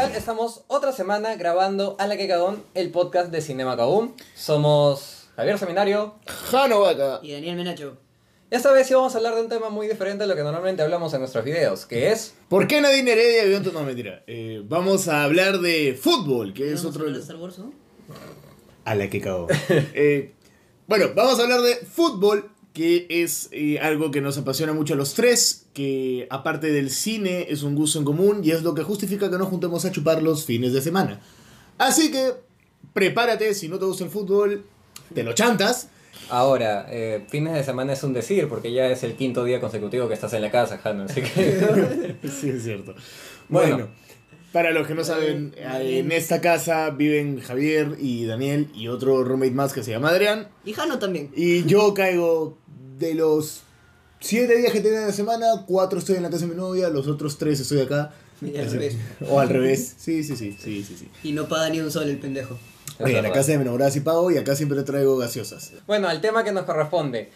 tal? Estamos otra semana grabando A la que cagón, el podcast de Cinema Cagón. Somos Javier Seminario. Jano Vaca. Y Daniel Menacho. Esta vez sí vamos a hablar de un tema muy diferente a lo que normalmente hablamos en nuestros videos, que es... ¿Por qué Nadine Heredia vio tu... No, mentira. Eh, vamos a hablar de fútbol, que es ¿Vamos a otro... hablar de Star Wars, ¿no? A la que cagó. Eh, bueno, vamos a hablar de fútbol, que es eh, algo que nos apasiona mucho a los tres, que aparte del cine es un gusto en común y es lo que justifica que nos juntemos a chupar los fines de semana. Así que prepárate, si no te gusta el fútbol, te lo chantas. Ahora, eh, fines de semana es un decir, porque ya es el quinto día consecutivo que estás en la casa, Jano, así que... sí, es cierto. Bueno. Bueno, para los que no saben, eh, en esta casa viven Javier y Daniel y otro roommate más que se llama Adrián. Y Jano también. Y yo caigo de los siete días que tengo en la semana, cuatro estoy en la casa de mi novia, los otros tres estoy acá. Y al revés. O al revés. Sí, sí, sí, sí, sí, sí. Y no paga ni un sol el pendejo. Oye, en la casa de mi enamorada sí pago y acá siempre traigo gaseosas. Bueno, al tema que nos corresponde.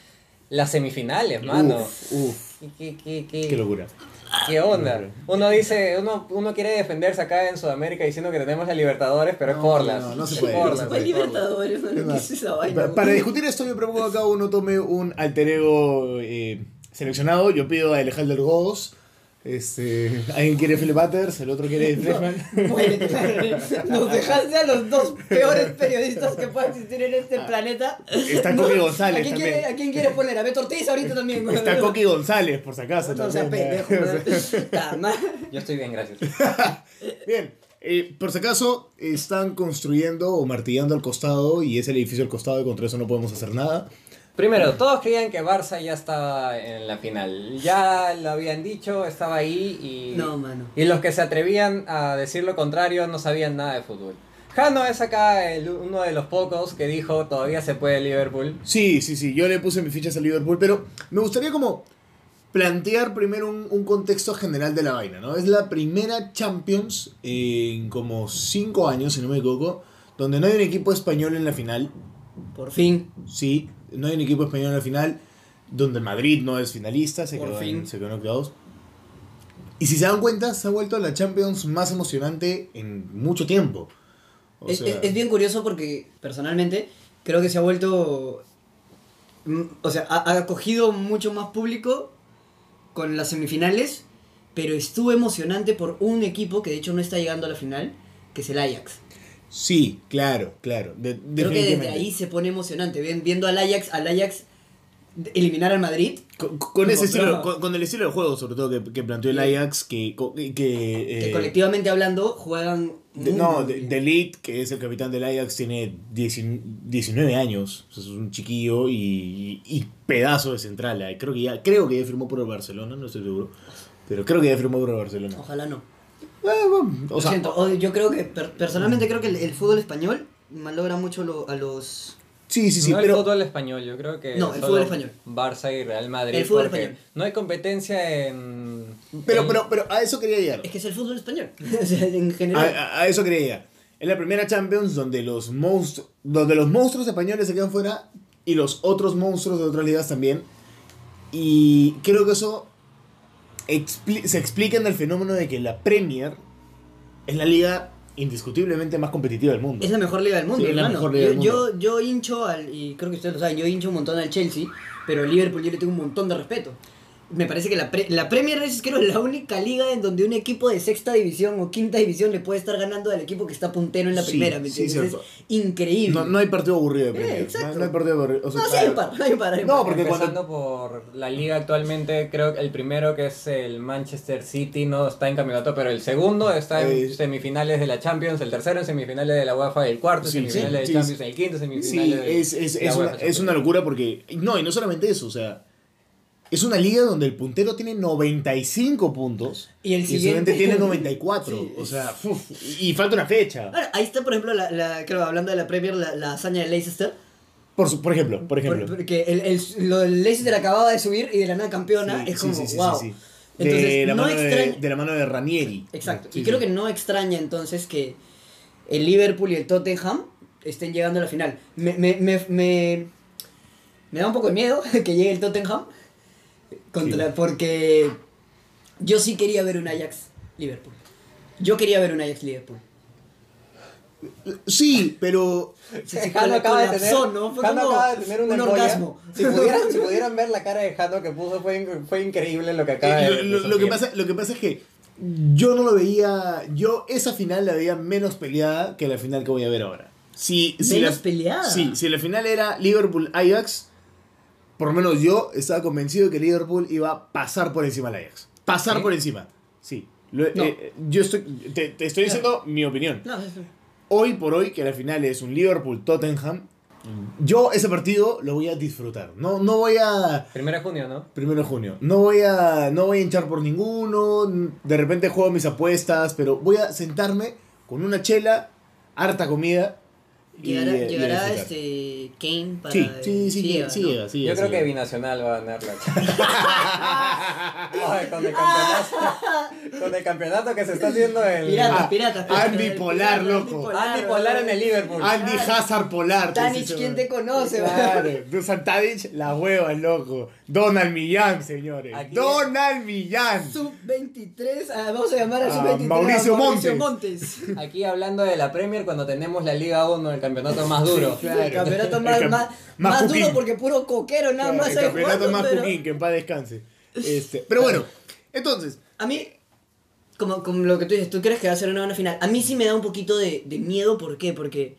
Las semifinales, mano. Uf, uf, ¿Qué, qué, qué, qué locura. ¿Qué onda? Uno dice, uno, uno quiere defenderse acá en Sudamérica diciendo que tenemos a Libertadores, pero es No, por las. no, no se es puede, por no se puede. Libertadores, no Es esa vaina. Para discutir esto, yo propongo que cada uno tome un alter ego eh, seleccionado. Yo pido a Alejandro Godos. Este, alguien quiere Philip Butters, el otro quiere Freshman. Muérete. Nos dejaste a los dos peores periodistas que puedan existir en este planeta. Está Coqui González ¿A quién, también. quiere, ¿A quién quieres poner? A Beto Ortiz ahorita también. Está Coqui González, por si acaso. No también. pendejo. güey. Ta madre. Yo estoy bien, gracias. Bien, eh, por si acaso están construyendo o martillando al costado y es el edificio al costado y contra eso no podemos hacer nada. Primero, todos creían que Barça ya estaba en la final. Ya lo habían dicho, estaba ahí y. No, mano. Y los que se atrevían a decir lo contrario no sabían nada de fútbol. Jano es acá el- uno de los pocos que dijo todavía se puede Liverpool. Sí, sí, sí, yo le puse mis fichas a Liverpool, pero me gustaría como plantear primero un, un contexto general de la vaina, ¿no? Es la primera Champions en como 5 años, si no me equivoco, donde no hay un equipo español en la final. Por fin. Sí, no hay un equipo español en la final, donde Madrid no es finalista, se Por quedó, fin. en, se quedó en. Y si se dan cuenta, se ha vuelto la Champions más emocionante en mucho tiempo. O Es, sea, es- es bien curioso porque personalmente creo que se ha vuelto. mm, O sea, ha, ha acogido mucho más público con las semifinales, pero estuvo emocionante por un equipo que de hecho no está llegando a la final, que es el Ajax. Sí, claro, claro. de- Creo que desde ahí se pone emocionante. Viendo al Ajax, al Ajax eliminar al Madrid. Con, con ese estilo, con, con el estilo de juego, sobre todo, que, que planteó el Ajax, que... que, Que eh, colectivamente hablando juegan. de- no, de, de Ligt, que es el capitán del Ajax, tiene 19 19 años. Es un chiquillo y, y pedazo de central. eh. Creo que, ya, creo que ya firmó por el Barcelona, no estoy seguro. Pero creo que ya firmó por el Barcelona. Ojalá no. Eh, o Lo sea, siento, yo creo que per- personalmente creo que el, el fútbol español malogra mucho lo- a los sí, sí, sí, no pero... el fútbol español, yo creo que No, el fútbol español. Barça y Real Madrid. El fútbol español. No hay competencia en. Pero, en- pero, pero a eso quería llegar. Es que es el fútbol español. en A, general. a- a eso quería llegar. Es la primera Champions donde los, monstruos donde los monstruos españoles se quedan fuera y los otros monstruos de otras ligas también. Y creo que eso expli- se explica en el fenómeno de que la Premier es la liga indiscutiblemente más competitiva del mundo. Es la mejor liga del mundo, Sí, es la mejor liga del yo, yo, yo hincho al. Y creo que ustedes lo saben, yo hincho un montón al Chelsea. Pero al Liverpool yo le tengo un montón de respeto. Me parece que la, pre- la Premier es creo la única liga en donde un equipo de sexta división o quinta división le puede estar ganando al equipo que está puntero en la Sí, primera. ¿me sí, entiendes? cierto. es increíble. No, no hay partido aburrido de Premier. exacto. no, no hay partido aburrido. O sea, No, sí hay par, hay par, hay un No, par. porque Empezando cuando- por la liga actualmente, creo que el primero que es el Manchester City no está en campeonato, pero el segundo está en Eh, semifinales de la Champions, el tercero en semifinales de la UEFA, el cuarto en Sí, semifinales sí, de sí, Champions, el quinto en Sí, semifinales de es, es, la es, UEFA una, Champions. es una locura porque... No, y no solamente eso, o sea... Es una liga donde el puntero tiene 95 puntos Y el el siguiente- tiene 94. Sí, o sea, uf, y falta una fecha. Ahora, ahí está, por ejemplo, la, la, creo, hablando de la Premier, la, la hazaña de Leicester. Por, su- por ejemplo, por ejemplo. Por- Porque el, el, lo del Leicester acababa de subir y de la nada campeona Sí, es como, sí, wow. sí. De, Entonces, la no mano de, extraña- de la mano de Ranieri. Exacto. Y creo que no extraña entonces que el Liverpool y el Tottenham estén llegando a la final. Me, me, me, me, me da un poco de miedo que llegue el Tottenham. Contra, Sí. Porque yo sí quería ver un Ajax Liverpool. Yo quería ver un Ajax Liverpool. Sí, pero Se, se Jano cola- acaba de tener, colapsó, ¿no? Jano acaba de tener una un orgasmo. Si pudieran, si pudieran ver la cara de Jano que puso, fue, fue increíble lo que acaba de lo, lo- lo que pasa, lo que pasa es que yo no lo veía. Yo esa final la veía menos peleada que la final que voy a ver ahora. Si, si Menos la, peleada. Sí, si la final era Liverpool-Ajax, por lo menos yo estaba convencido que Liverpool iba a pasar por encima del Ajax. Pasar ¿Sí? por encima. Sí. Lo- No. eh, yo estoy, te, te estoy diciendo mi opinión. No, Hoy por hoy, que la final es un Liverpool-Tottenham, yo ese partido lo voy a disfrutar. No, no voy a. Primero de junio, ¿no? Primero de junio. No voy a. No voy a hinchar por ninguno. De repente juego mis apuestas. Pero voy a sentarme con una chela, harta comida. Llegará, eh, y a llegará este Kane para. Sí, sí, sí, llega, sí, ¿no? llega, sí Yo creo que. Binacional va a ganar la Ay, con el campeonato. Con el campeonato que se está haciendo el. Piratas, Ah, piratas. Andy Polar, loco. Andy Polar en el Liverpool. Andy Hazard Polar. Tanich, dice, ¿quién te conoce, Claro, Dusan Tadic, la hueva, loco. Donald Millán, señores. Aquí- Donald Millán. Sub-23, ah, vamos a llamar Ah, Sub-23. Mauricio a Montes. Aquí hablando de la Premier cuando tenemos la Liga 1, el campeonato más duro. Claro. El campeonato El más, cam- más, más más duro porque puro coquero nada Claro, más el campeonato jugando, más pero- cuquín, que en paz descanse. Este, pero bueno, entonces, A mí, como, como lo que tú dices, tú crees que va a ser una buena final. A mí sí me da un poquito de, de miedo, ¿por qué? Porque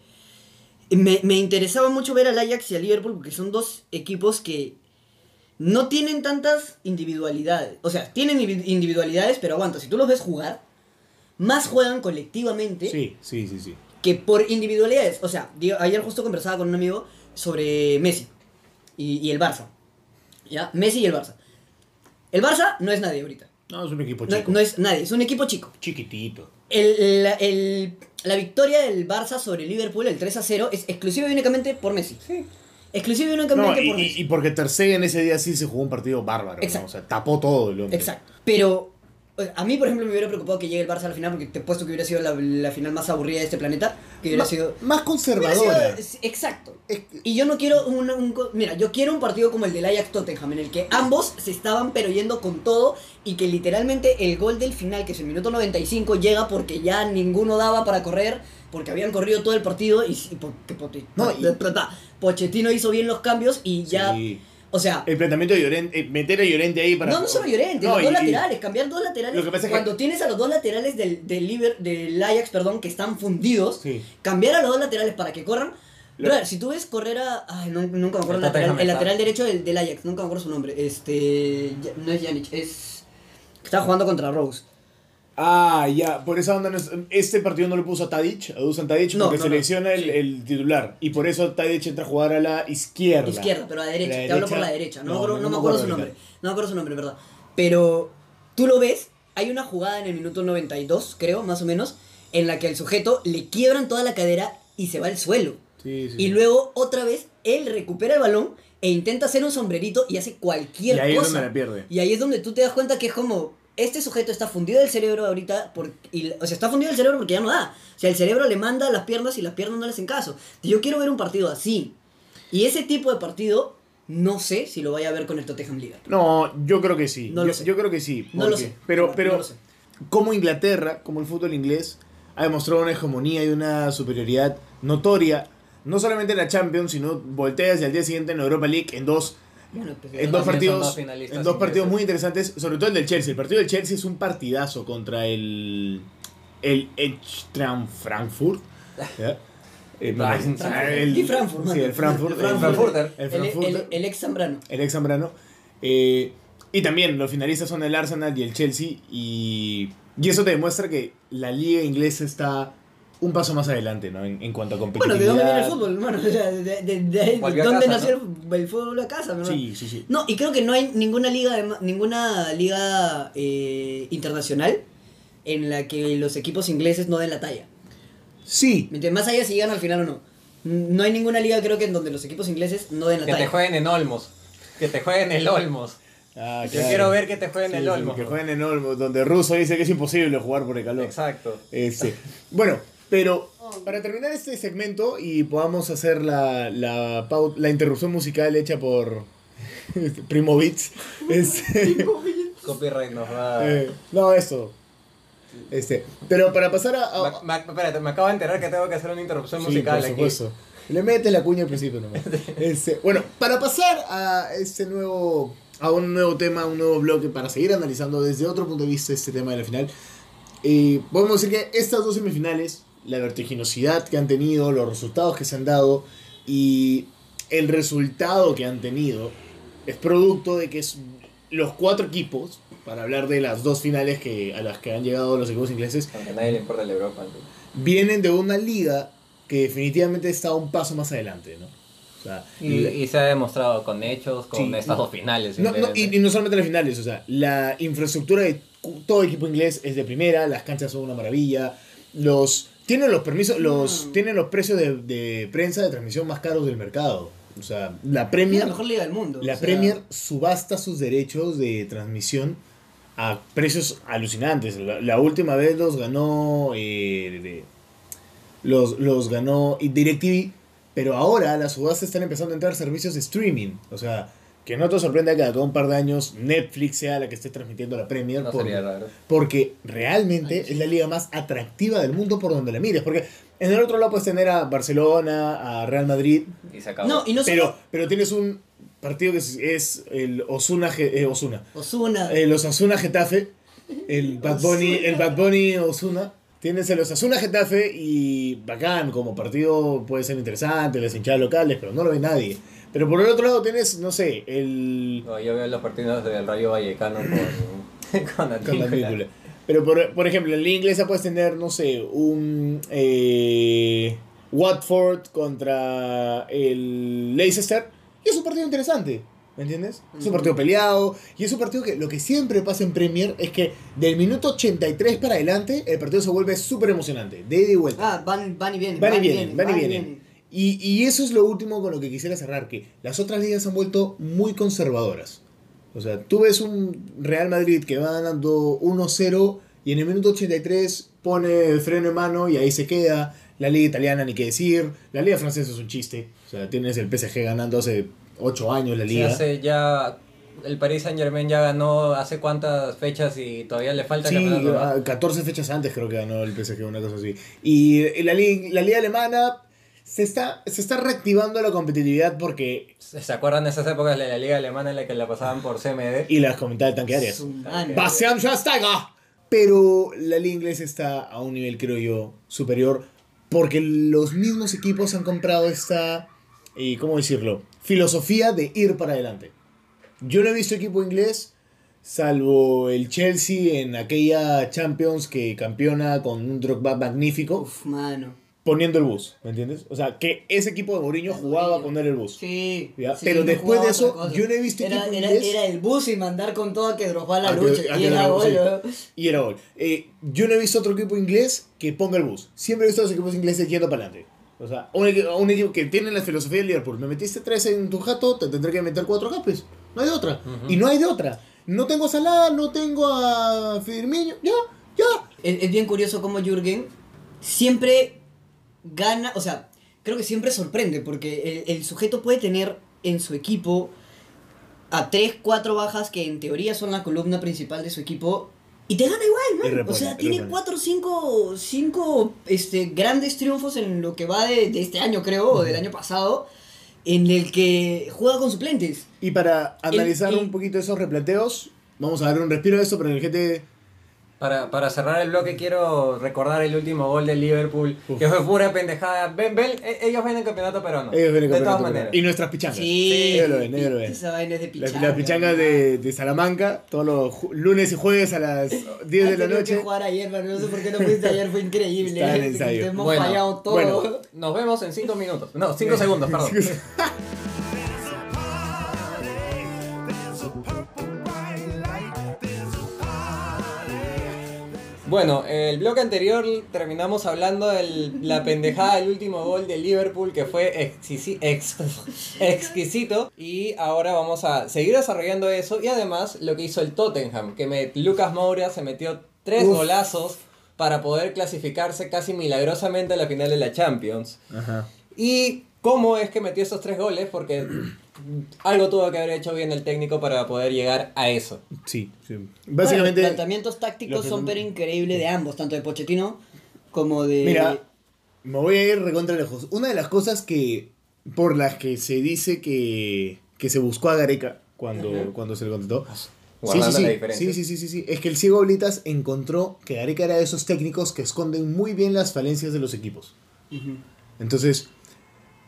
me, me interesaba mucho ver al Ajax y al Liverpool porque son dos equipos que no tienen tantas individualidades. O sea, tienen indivi- individualidades, pero aguanta, si tú los ves jugar, más juegan colectivamente sí, sí, sí, sí. Que por individualidades. O sea, digo, ayer justo conversaba con un amigo sobre Messi y, y el Barça. ¿Ya? Messi y el Barça. El Barça no es nadie ahorita. No, es un equipo chico. no es nadie, es un equipo chico. Chiquitito. El, la, el- la victoria del Barça sobre el Liverpool, el 3 a 0, es exclusiva y únicamente por Messi. Sí. Exclusiva y únicamente por y- Messi. y porque Ter Stegen ese día sí se jugó un partido bárbaro. ¿no? Exacto. O sea, tapó todo el hombre. Exacto. Pero a mí, por ejemplo, me hubiera preocupado que llegue el Barça a la final porque te he puesto que hubiera sido la, la final más aburrida de este planeta. Que hubiera Ma- sido. Más conservadora. sido- exacto. Es que- Y yo no quiero un, Mira, yo quiero un partido como el del Ajax Tottenham, en el que ambos se estaban pero yendo con todo y que literalmente el gol del final, que es el minuto 95, llega porque ya ninguno daba para correr, porque habían corrido todo el partido y, y porque No, y- Pochettino hizo bien los cambios y ya. Sí. O sea, El planteamiento de Llorente, eh, meter a Llorente ahí para. no, no solo Llorente, No, los y- dos laterales, cambiar dos laterales. Lo que pasa es que- cuando tienes a los dos laterales del, del, Liber- del Ajax, perdón, que están fundidos, Sí. cambiar a los dos laterales para que corran. Lo- Brother, si tú ves correr a. Ay, no- nunca me acuerdo el lateral, el está. lateral derecho del, del Ajax, nunca me acuerdo su nombre. Este. No es Janic, es. Estaba jugando contra Rose. Ah, ya, por esa onda no es- este partido no lo puso a Tadic, a Dusan Tadic, No, porque no, selecciona no, el, sí. el titular. Y por eso Tadic entra a jugar a la izquierda. Izquierda, pero a la derecha. La Te hablo por la derecha. No, me acuerdo, me su nombre. No me acuerdo su nombre, ¿verdad? Pero tú lo ves, hay una jugada en el minuto 92, creo, más o menos, en la que el sujeto le quiebran toda la cadera y se va al suelo. Sí, sí, Y luego otra vez él recupera el balón e intenta hacer un sombrerito y hace cualquier Y ahí es cosa. donde la pierde. Y ahí es donde tú te das cuenta que es como este sujeto está fundido del cerebro ahorita por, y, o sea, está fundido del cerebro porque ya no da. O sea, el cerebro le manda las piernas y las piernas no le hacen caso. Yo quiero ver un partido así. Y ese tipo de partido no sé si lo vaya a ver con el Tottenham Liverpool. No, yo creo que sí. No yo, lo sé. yo creo que sí. No lo sé. Pero, pero no lo sé. como Inglaterra, como el fútbol inglés, ha demostrado una hegemonía y una superioridad notoria, no solamente en la Champions, sino volteas y al día siguiente en la Europa League en dos, Bueno, pues, en dos partidos, en dos partidos muy interesantes, sobre todo el del Chelsea. El partido del Chelsea es un partidazo contra el el Eintracht Frankfurt. ¿ya? Eh, Frankfurt. el- Y Frankfurt, Sí, el Frankfurt. El- el ex Zambrano. el ex Zambrano. Eh, y también los finalistas son el Arsenal y el Chelsea. Y, y eso te demuestra que la liga inglesa está un paso más adelante, ¿no? En, en cuanto a Bueno, competitividad. ¿de dónde viene el fútbol, hermano? O sea, de, de, de- de- Volvió a ¿Dónde casa, nació el, el fútbol a casa, hermano? Sí, sí, sí. No, y creo que no hay ninguna liga, ninguna liga eh, internacional en la que los equipos ingleses no den la talla. Sí. Más allá si llegan al final o no. No hay ninguna liga, creo que en donde los equipos ingleses no den la Que te talla. jueguen en Olmos. Que te jueguen el Olmos. Ah, Yo claro. quiero ver que te jueguen Sí, el Olmos. que jueguen en Olmo, donde Russo dice que es imposible jugar por el calor. Exacto. Este, bueno, pero para terminar este segmento y podamos hacer la, la, pau- la interrupción musical hecha por Primo Beats. este, Copyright nos va. eh, no, eso. Este, pero para pasar a... a- Me, me- espérate, me acabo de enterar que tengo que hacer una interrupción Sí, musical por aquí. supuesto. Le metes la cuña al principio nomás. Este, bueno, para pasar a este nuevo a un nuevo tema, un nuevo bloque para seguir analizando desde otro punto de vista este tema de la final. Eh, podemos decir que estas dos semifinales, la vertiginosidad que han tenido, los resultados que se han dado y el resultado que han tenido es producto de que es- los cuatro equipos, para hablar de las dos finales que, a las que han llegado los equipos ingleses, Aunque a nadie le importa la Europa. ¿no? vienen de una liga que definitivamente está un paso más adelante, ¿no? O sea, Y, y se ha demostrado con hechos, con Sí, estas dos finales. no, no, y, y no solamente las finales, o sea, la infraestructura de todo equipo inglés es de primera, las canchas son una maravilla, los tienen los permisos, los Mm. tienen los precios de, de prensa de transmisión más caros del mercado. O sea, la Es Premier, la mejor liga del mundo. la o sea, Premier subasta sus derechos de transmisión a precios alucinantes. La, la última vez los ganó eh, de- los, los ganó DirecTV, pero ahora las subastas están empezando a entrar servicios de streaming. O sea, que no te sorprenda que de acá a un par de años Netflix sea la que esté transmitiendo la Premier. No porque, sería raro. porque realmente es la liga más atractiva del mundo por donde la mires. Porque en el otro lado puedes tener a Barcelona, a Real Madrid, Y se acabó. No, y no pero, solo pero tienes un partido que es, es el Osuna, eh, Osuna. Osuna. El Osasuna Getafe, el Bad Bunny, el Bad Bunny Osuna. Tienes el Osasuna Getafe y bacán, como partido puede ser interesante, las hinchadas locales, pero no lo ve nadie. Pero por el otro lado tienes, no sé, el... No, yo veo los partidos del Rayo Vallecano con, con la con la película. película. Pero por, por ejemplo, en la inglesa puedes tener, no sé, un eh, Watford contra el Leicester. Y es un partido interesante, ¿me entiendes? Es un partido peleado. Y es un partido que lo que siempre pasa en Premier es que del minuto 83 para adelante el partido se vuelve súper emocionante. De ida y vuelta. Ah, van, van y vienen. Van y vienen, van y vienen. Y, y eso es lo último con lo que quisiera cerrar, que las otras ligas se han vuelto muy conservadoras. O sea, tú ves un Real Madrid que va ganando 1-0 y en el minuto 83 pone el freno en mano y ahí se queda. La liga italiana ni qué decir. La liga francesa es un chiste. O sea, tienes el PSG ganando hace 8 años la Sí, liga. hace ya. El Paris Saint Germain ya ganó hace cuántas fechas y todavía le falta Sí, campeonato, ¿no? ah, 14 fechas antes creo que ganó el PSG, una cosa así. Y la liga, la liga alemana se está, se está reactivando la competitividad porque... ¿Se acuerdan de esas épocas de la liga alemana en la que la pasaban por CMD? Y las comentaba el tanque Arias. Mano. Bastian Schweinsteiger. Pero la liga inglesa está a un nivel, creo yo, superior. Porque los mismos equipos han comprado esta, eh, ¿cómo decirlo? Filosofía de ir para adelante. Yo no he visto equipo inglés, salvo el Chelsea en aquella Champions que campeona con un Drogba magnífico, Uf, mano. Poniendo el bus, ¿me entiendes? O sea, que ese equipo de Mourinho jugaba a poner el bus. Sí. Ya, sí, pero después de eso, yo no he visto era, equipo era, inglés- era el bus y mandar con todo a que Drogba la A lucha. Y era gol, sí. Y era gol. Eh, yo no he visto otro equipo inglés que ponga el bus. Siempre he visto a los equipos ingleses yendo para adelante. O sea, un, equi- un equipo que tiene la filosofía del Liverpool. Me metiste tres en tu jato, te tendré que meter cuatro capes. No hay de otra. Y no hay de otra. No tengo a Salah, no tengo a Firmino. Ya, ya. Es, es bien curioso cómo Jürgen siempre gana, o sea, creo que siempre sorprende, porque el, el sujeto puede tener en su equipo a 3, 4 bajas que en teoría son la columna principal de su equipo. Y te gana igual, ¿no? repone, O sea, tiene repone. 4 o 5 cinco, este, grandes triunfos en lo que va de, de este año, creo, o del año pasado, en el que juega con suplentes. Y para analizar el- un poquito esos replanteos, vamos a dar un respiro a esto, pero en el GT. Para, para cerrar el bloque quiero recordar el último gol del Liverpool, Uf. que fue pura pendejada. Ven, ven, e- ellos ven el campeonato peruano. Ellos ven el de campeonato, todas maneras. Y nuestras pichangas. Sí, ellos lo ven, ellos lo ven. Esa vaina es de Las pichanga. la pichangas de, de Salamanca, todos los lunes y jueves a las 10 de la noche. que jugar ayer, pero no sé por qué no fuiste ayer, fue increíble. Está en ensayo. Te hemos Bueno, fallado todo. bueno. Nos vemos en 5 minutos. No, 5 segundos, perdón. Bueno, el bloque anterior terminamos hablando de la pendejada del último gol de Liverpool que fue exquisi- ex- exquisito y ahora vamos a seguir desarrollando eso y además lo que hizo el Tottenham, que me- Lucas Moura se metió tres Uf. golazos para poder clasificarse casi milagrosamente a la final de la Champions. Ajá. ¿Y cómo es que metió esos tres goles? Porque algo tuvo que haber hecho bien el técnico para poder llegar a eso. Sí, sí. Bueno, Básicamente. los planteamientos tácticos los son pero increíbles de ambos, tanto de Pochettino como de... Mira, me voy a ir recontra lejos. Una de las cosas que. por las que se dice que. que se buscó a Gareca cuando, Ajá. cuando se le contrató. Sí, Guardando sí, sí. la diferencia. sí, sí, sí, sí, sí. Es que el ciego Oblitas encontró que Gareca era de esos técnicos que esconden muy bien las falencias de los equipos. Entonces,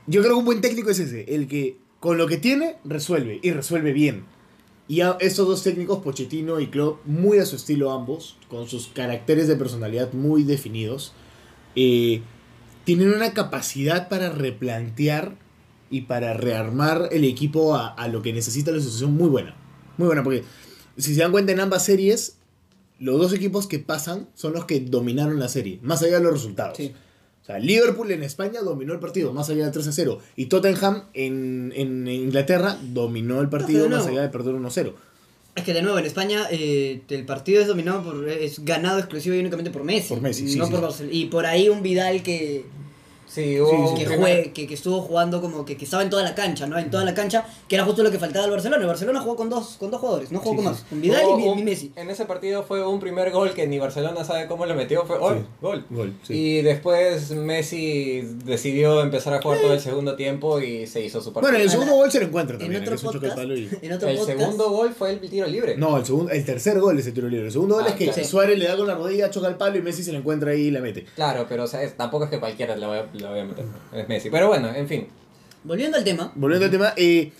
yo creo que un buen técnico es ese, el que con lo que tiene resuelve y resuelve bien. Y a estos dos técnicos, Pochettino y Klopp, muy a su estilo ambos, con sus caracteres de personalidad muy definidos, eh, tienen una capacidad para replantear y para rearmar el equipo a, a lo que necesita la situación muy buena. Muy buena, porque si se dan cuenta en ambas series, los dos equipos que pasan son los que dominaron la serie, más allá de los resultados. Sí. Sea, Liverpool en España dominó el partido, más allá del 3 a 0. Y Tottenham en, en Inglaterra dominó el partido, de más allá de perder 1 a 0. Es que de nuevo, en España eh, el partido es dominado por. es ganado exclusivo y únicamente por Messi. Por Messi, sí, no sí, por sí. Y por ahí un Vidal que. Sí, Sí, que, un jue- primer- que, que estuvo jugando como que, que estaba en toda la cancha, ¿no? En toda la cancha, que era justo lo que faltaba al Barcelona. El Barcelona jugó con dos, con dos jugadores, no jugó Sí, con sí. más. Con Vidal y, un- y Messi. En ese partido fue un primer gol que ni Barcelona sabe cómo lo metió. Fue gol, Sí. gol. Gol, sí. Y después Messi decidió empezar a jugar todo el segundo tiempo y se hizo su partido. Bueno, el segundo la- gol se lo encuentra En también, otro choque al podcast, palo y- en otro el podcast, segundo gol fue el tiro libre. No, el, segundo, el tercer gol es el tiro libre. El segundo gol Ah, es que claro. Suárez le da con la rodilla, choca el palo y Messi se lo encuentra ahí y la mete. Claro, pero o sea, es- tampoco es que cualquiera la vaya, la vaya a meter. Es Messi. Pero bueno, en fin. Volviendo al tema, Volviendo al tema, eh,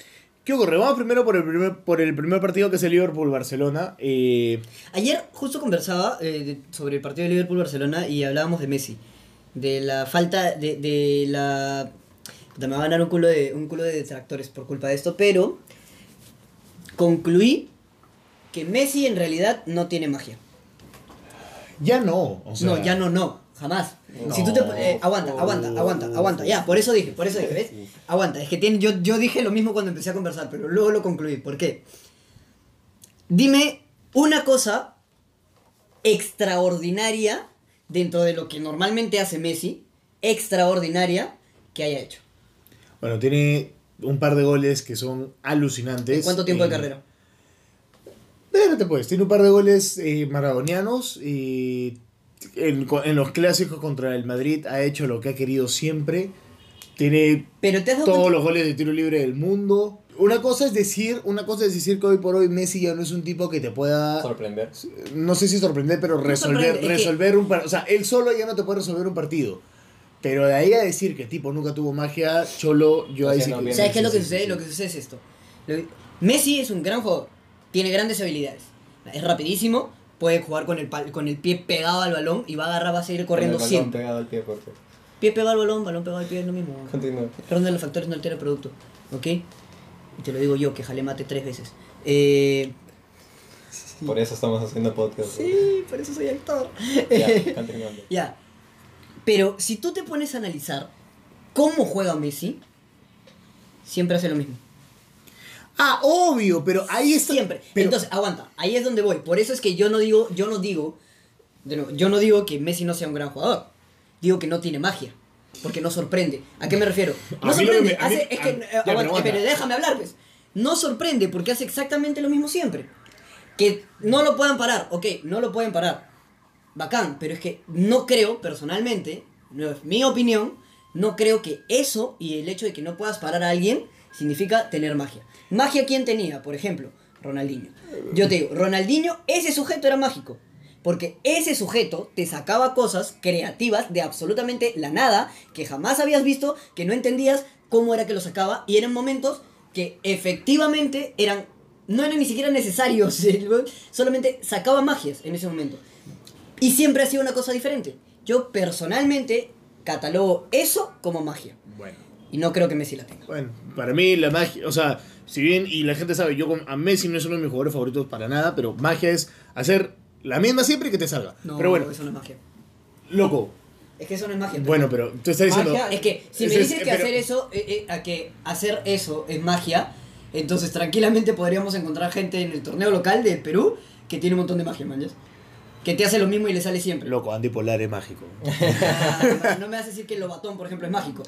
¿qué ocurre? Vamos primero por el primer, por el primer partido que es el Liverpool-Barcelona. Eh, ayer justo conversaba eh, sobre el partido de Liverpool-Barcelona y hablábamos de Messi. De la falta, de, de la... Me va a ganar un culo, de, un culo de detractores por culpa de esto, pero concluí que Messi en realidad no tiene magia. ya no. O sea, no, ya no, no, jamás. No. Si tú te... eh, aguanta, aguanta, aguanta, aguanta. Ya, por eso dije, por eso dije, ¿ves? Aguanta, es que tiene, yo, yo dije lo mismo cuando empecé a conversar, pero luego lo concluí. ¿Por qué? Dime una cosa extraordinaria dentro de lo que normalmente hace Messi, extraordinaria, que haya hecho. Bueno, tiene un par de goles que son alucinantes. ¿En cuánto tiempo de Eh, carrera? Espérate pues, tiene un par de goles eh, maradonianos y en, en los clásicos contra el Madrid ha hecho lo que ha querido siempre. Tiene Pero te has dado todos cuenta- los goles de tiro libre del mundo. Una cosa es decir, una cosa es decir que hoy por hoy Messi ya no es un tipo que te pueda Sorprender. no sé si sorprender, pero resolver sorprende, es que- resolver un partido, o sea, él solo ya no te puede resolver un partido. Pero de ahí a decir que tipo nunca tuvo magia, Cholo, yo ahí sí que-. ¿Sabes qué es lo que sí, sucede? sí. Lo que sucede es esto. Messi es un gran jugador. Tiene grandes habilidades. Es rapidísimo. Puede jugar con el, pal- con el pie pegado al balón y va a agarrar, va a seguir corriendo Con el balón siempre. pegado al pie, por favor. Pie pegado al balón, balón pegado al pie es lo mismo. Continúa. Orden de los factores no altera el producto. ¿Ok? Y te lo digo yo, que jale mate tres veces. Eh, Por eso estamos haciendo podcast. sí, por eso soy actor. Ya, continuando. Ya. Pero si tú te pones a analizar cómo juega Messi, siempre hace lo mismo. Ah, obvio, pero ahí está. Siempre. Pero, Entonces, aguanta, ahí es donde voy. Por eso es que yo no digo, yo no digo, nuevo, yo no digo que Messi no sea un gran jugador. Digo que no tiene magia. Porque no sorprende. ¿A qué me refiero? No sorprende. me- mí- es que, eh, ya, aguanta, déjame hablar, pues. No sorprende porque hace exactamente lo mismo siempre. Que no lo puedan parar, ok, no lo pueden parar. Bacán, pero es que no creo, personalmente, no es mi opinión, no creo que eso y el hecho de que no puedas parar a alguien significa tener magia. Magia, ¿quién tenía? Por ejemplo, Ronaldinho. Yo te digo, Ronaldinho, ese sujeto era mágico. Porque ese sujeto te sacaba cosas creativas de absolutamente la nada, que jamás habías visto, que no entendías cómo era que lo sacaba, y eran momentos que efectivamente eran, no eran ni siquiera necesarios, solamente sacaba magias en ese momento. Y siempre ha sido una cosa diferente. Yo personalmente catalogo eso como magia. Bueno, Y no creo que Messi la tenga. bueno, para mí la magia, o sea, si bien, y la gente sabe, yo con- a Messi no es uno de mis jugadores favoritos para nada, pero magia es hacer la misma siempre que te salga. No, pero bueno, eso no es magia. loco. Es que eso no es magia. Bueno, pero tú estás diciendo. Magia- Es que si me es- dices que pero- hacer eso, eh, eh, a que hacer eso es magia, entonces tranquilamente podríamos encontrar gente en el torneo local de Perú que tiene un montón de magia, manjas. Que te hace lo mismo y le sale siempre. Loco, antipolar es mágico. Ah, no me vas a decir que el lobatón, por ejemplo, es mágico.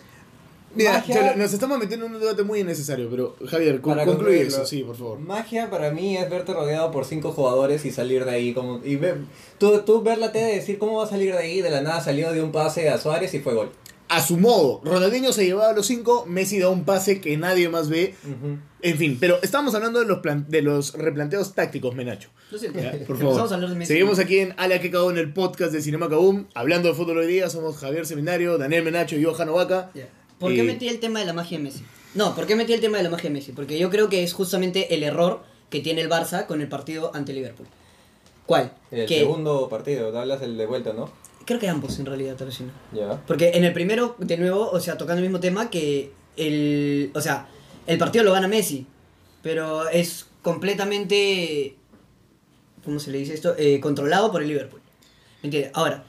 Mira, magia- nos estamos metiendo en un debate muy innecesario, pero Javier, con- concluye eso, sí, por favor. Magia para mí es verte rodeado por cinco jugadores y salir de ahí. Como, y ver, tú, tú ver la tele y decir cómo va a salir de ahí. De la nada salió de un pase a Suárez y fue gol. A su modo, Ronaldinho se llevaba a los cinco, Messi da un pase que nadie más ve. En fin, pero estamos hablando de los, plan- de los replanteos tácticos, Menacho. Lo siento. Ya, por Empezamos favor. a hablar de Messi. Seguimos aquí en Ala que cagó en el podcast de Cinema Kaboom, hablando de fútbol hoy día. Somos Javier Seminario, Daniel Menacho y Johan Ovaca. ¿Por qué metí el tema de la magia de Messi? No, ¿por qué metí el tema de la magia de Messi? Porque yo creo que es justamente el error que tiene el Barça con el partido ante Liverpool. ¿Cuál? El que segundo partido, te hablas el de vuelta, ¿no? creo que ambos en realidad, no. Ya. Porque en el primero, de nuevo, o sea, tocando el mismo tema, que el. O sea, el partido lo gana Messi. Pero es completamente. ¿Cómo se le dice esto? Eh, controlado por el Liverpool. ¿Me entiendes? Ahora,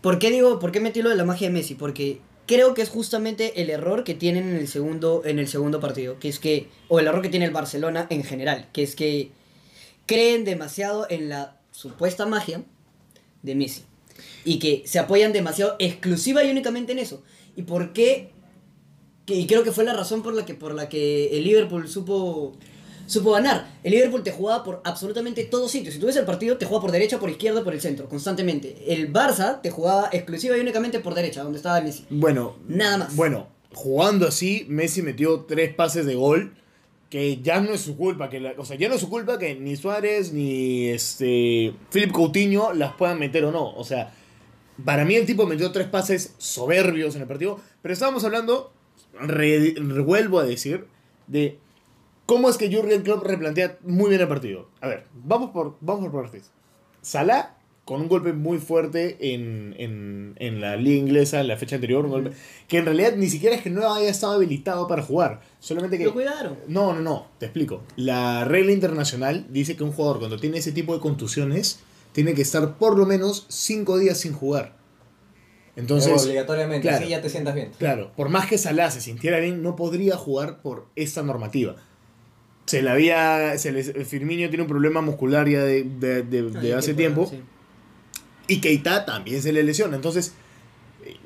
¿por qué digo, por qué metí lo de la magia de Messi? Porque creo que es justamente el error que tienen en el segundo, en el segundo partido. Que es que. O el error que tiene el Barcelona en general. Que es que creen demasiado en la supuesta magia de Messi. Y que se apoyan demasiado exclusiva y únicamente en eso. ¿Y por qué? Y creo que fue la razón por la que, por la que el Liverpool supo, supo ganar. El Liverpool te jugaba por absolutamente todos sitios. Si tú ves el partido, te jugaba por derecha, por izquierda, por el centro, constantemente. El Barça te jugaba exclusiva y únicamente por derecha, donde estaba Messi. Bueno, Nada más. Bueno, jugando así, Messi metió tres pases de gol. Que ya no es su culpa, que la- o sea, ya no es su culpa que ni Suárez ni este Philip Coutinho las puedan meter o no. O sea, para mí el tipo metió tres pases soberbios en el partido. Pero estábamos hablando, re- revuelvo a decir, de cómo es que Jurgen Klopp replantea muy bien el partido. A ver, vamos por, vamos por partes. Salah con un golpe muy fuerte en, en, en la liga inglesa en la fecha anterior, un golpe que en realidad ni siquiera es que no haya estado habilitado para jugar, solamente que... Lo cuidaron. No, no, no, te explico. La regla internacional dice que un jugador cuando tiene ese tipo de contusiones tiene que estar por lo menos cinco días sin jugar. Entonces, obligatoriamente, claro. así ya te sientas bien. Claro, por más que Salah se sintiera bien, no podría jugar por esta normativa. Se le había. Se le, Firmino tiene un problema muscular ya de, de- de- de Ay, hace tiempo. bueno, sí. Y Keita también se le lesiona. Entonces, eh,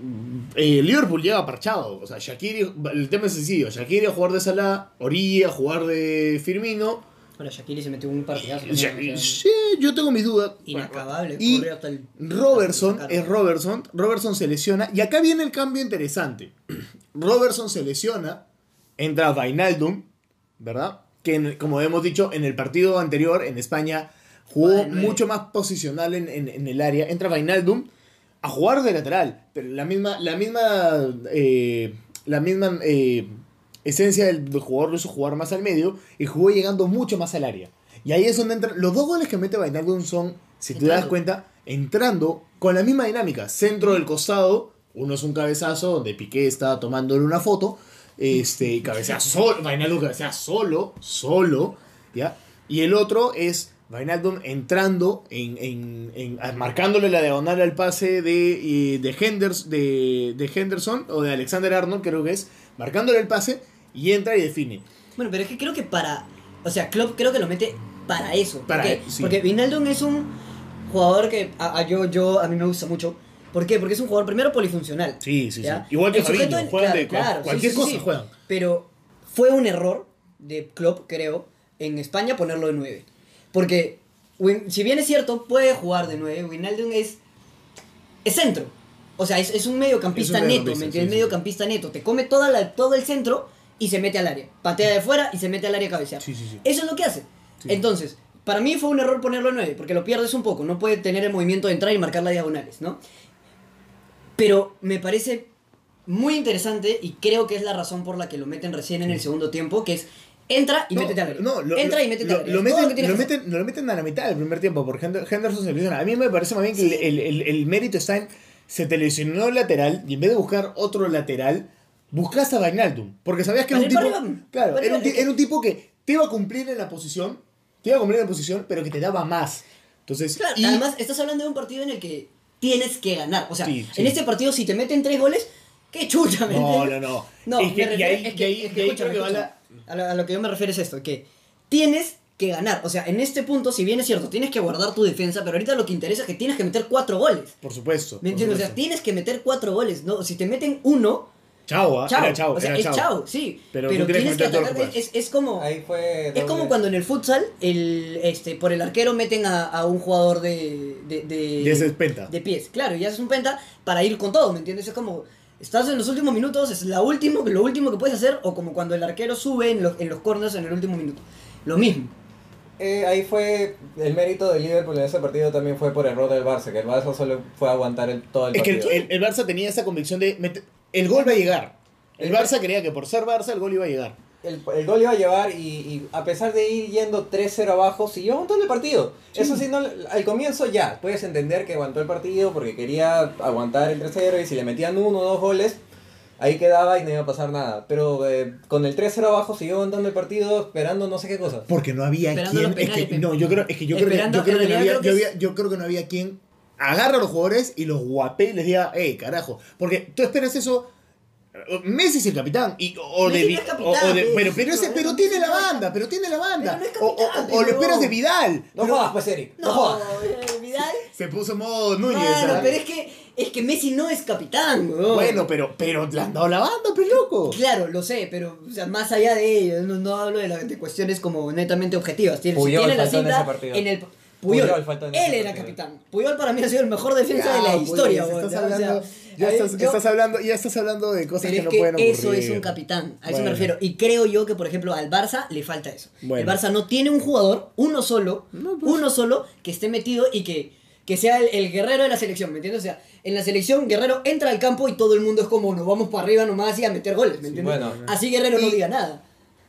eh, Liverpool llega parchado. O sea, Shakiri. El tema es sencillo: Shakiri a jugar de Salah, Origi a jugar de Firmino. Ahora Shakiri se metió un partidazo. También, sí, yo tengo mis dudas. Inacabable. Y hasta el- Robertson hasta el es Robertson. Robertson se lesiona. Y acá viene el cambio interesante. Robertson se lesiona. Entra Vainaldum, ¿verdad? Que como hemos dicho, en el partido anterior en España jugó mucho más posicional en, en- en el área. Entra Vainaldum a jugar de lateral. Pero la misma, la misma, eh, la misma eh, esencia del, del jugador lo hizo jugar más al medio y jugó llegando mucho más al área. Y ahí es donde entran. Los dos goles que mete Vainaldum son, si te das cuenta, entrando con la misma dinámica. Centro del costado, uno es un cabezazo donde Piqué está tomándole una foto. Este, y cabecea solo. Vainaldum cabecea solo, solo. ¿Ya? Y el otro es Vainaldum entrando, en, en, en- marcándole la diagonal al pase de, eh, de, Henders, de, de Henderson o de Alexander Arnold, creo que es, marcándole el pase y entra y define. Bueno, pero es que creo que para. O sea, Klopp creo que lo mete para eso. Para- porque, sí. porque es un jugador que a, a yo, yo, a mí me gusta mucho. ¿Por qué? Porque es un jugador primero polifuncional. Sí, sí, sí. Igual que Fabinho, en- juegan claro, de claro, cualquier sí, sí, cosa sí. juegan. Pero fue un error de Klopp, creo, en España ponerlo de 9. Porque, si bien es cierto, puede jugar de 9, Wijnaldum es, es centro. O sea, es, es un mediocampista un neto, ¿me entiendes? Mediocampista neto. Te come toda la, todo el centro y se mete al área. Patea de fuera y se mete al área a cabecear. Sí, sí, sí. Eso es lo que hace. Entonces, para mí fue un error ponerlo en 9, porque lo pierdes un poco. No puede tener el movimiento de entrar y marcar las diagonales, ¿no? Pero me parece muy interesante y creo que es la razón por la que lo meten recién en el segundo tiempo, que es entra y No, métete al no, lo- entra lo- y métete lo, al lo todo meten, lo meten- lo meten a la mitad del primer tiempo porque Hender- Henderson se lesiona. A mí me parece más bien que el, el- el- el mérito está en se te lesionó el lateral y en vez de buscar otro lateral, buscaste a Vainaldum. Porque sabías que era un tipo. Claro, era un, era un tipo que te iba a cumplir en la posición, te iba a cumplir en la posición, pero que te daba más. Entonces, Claro, y- además estás hablando de un partido en el que tienes que ganar. O sea, Sí, sí. en este partido si te meten tres goles, qué chucha, ¿me No, no, no. No, Es que- refiero- ahí- es que, ahí- es que va escúchame. A, lo, a lo que yo me refiero es esto, que tienes que ganar. O sea, en este punto, si bien es cierto, tienes que guardar tu defensa, pero ahorita lo que interesa es que tienes que meter cuatro goles. Por supuesto. ¿Me entiendes? O sea, tienes que meter cuatro goles, ¿no? Si te meten uno, Chao, ¿ah? Chao. Era chao, o sea, era es chao. chao, sí. Pero tienes que atacar. Es, es como. Ahí fue. Es como cuando en el futsal, el, este, por el arquero meten a, a un jugador de. de, de, Y ese es penta. de pies. Claro, y haces un penta para ir con todo, ¿me entiendes? Es como. Estás en los últimos minutos, es la último, lo último que puedes hacer, o como cuando el arquero sube en los, en los corners en el último minuto. Lo mismo. Eh, ahí fue el mérito del Liverpool en ese partido también fue por error del Barça, que el Barça solo fue a aguantar el, todo el Es que partido. el, el- el Barça tenía esa convicción de. meter- el gol va a llegar. El Barça creía que por ser Barça el gol iba a llegar. El, el gol iba a llevar y, y a pesar de ir yendo 3-0 abajo, siguió aguantando el partido. Eso sí, no, al comienzo ya, puedes entender que aguantó el partido porque quería aguantar el 3-0 y si le metían uno o dos goles, ahí quedaba y no iba a pasar nada. Pero eh, con el 3-0 abajo siguió aguantando el partido esperando no sé qué cosa. Porque no había Esperando quien. es que, no, yo creo, es que yo creo, que- Esperando, yo creo en que no realidad había, creo yo, que había- yo creo que no había quien agarra a los jugadores y los guape y les diga, hey, carajo. Porque tú esperas eso. Messi es el capitán. Y, o de, Messi no es o- capitán, o de- pe. pero, pero, ese- pero tiene la banda, pero tiene la banda. No es o, o- capitán, o lo esperas de Vidal. No Pero jodas, pues Eric, no, No, jodas. eh, Vidal. Se puso modo Núñez. ¿ah? pero es que, es que Messi no es capitán, weón. Bueno, pero, pero le han dado la banda, pe loco. Claro, lo sé, pero o sea, más allá de ello, no, no hablo de, la- de cuestiones como netamente objetivas. Tiene, si Puyol tiene la cinta ese partido. en el Puyol, Puyol él era partido. capitán. Puyol para mí ha sido el mejor defensa de la Ya, pues, historia, estás ya, o sea, hablando, ya estás, yo- estás hablando, ya estás hablando de cosas pero que es no que pueden ocurrir. eso es un capitán, a eso Bueno. me refiero. Y creo yo que, por ejemplo, al Barça le falta eso. Bueno. El Barça no tiene un jugador, uno solo, No, pues. uno solo, que esté metido y que, que sea el, el guerrero de la selección, ¿me entiendes? O sea, en la selección Guerrero entra al campo y todo el mundo es como, nos vamos para arriba nomás y a meter goles, ¿me entiendes? bueno. Así Guerrero no Y- diga nada.